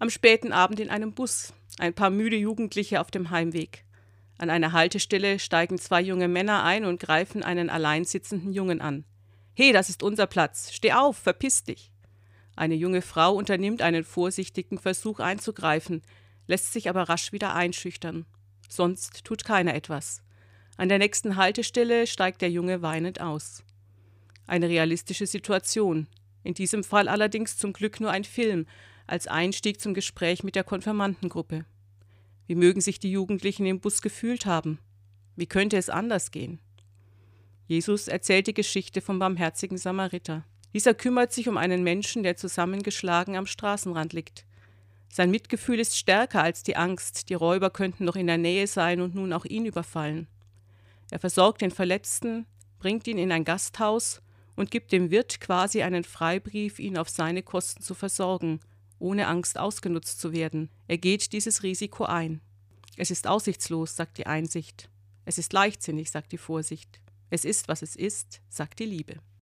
Am späten Abend in einem Bus, ein paar müde Jugendliche auf dem Heimweg. An einer Haltestelle steigen zwei junge Männer ein und greifen einen allein sitzenden Jungen an. He, das ist unser Platz. Steh auf, verpiss dich. Eine junge Frau unternimmt einen vorsichtigen Versuch einzugreifen, lässt sich aber rasch wieder einschüchtern. Sonst tut keiner etwas. An der nächsten Haltestelle steigt der Junge weinend aus. Eine realistische Situation, in diesem Fall allerdings zum Glück nur ein Film, als Einstieg zum Gespräch mit der Konfirmandengruppe. Wie mögen sich die Jugendlichen im Bus gefühlt haben? Wie könnte es anders gehen? Jesus erzählt die Geschichte vom barmherzigen Samariter. Dieser kümmert sich um einen Menschen, der zusammengeschlagen am Straßenrand liegt. Sein Mitgefühl ist stärker als die Angst, die Räuber könnten noch in der Nähe sein und nun auch ihn überfallen. Er versorgt den Verletzten, bringt ihn in ein Gasthaus und gibt dem Wirt quasi einen Freibrief, ihn auf seine Kosten zu versorgen, ohne Angst ausgenutzt zu werden. Er geht dieses Risiko ein. Es ist aussichtslos, sagt die Einsicht. Es ist leichtsinnig, sagt die Vorsicht. Es ist, was es ist, sagt die Liebe.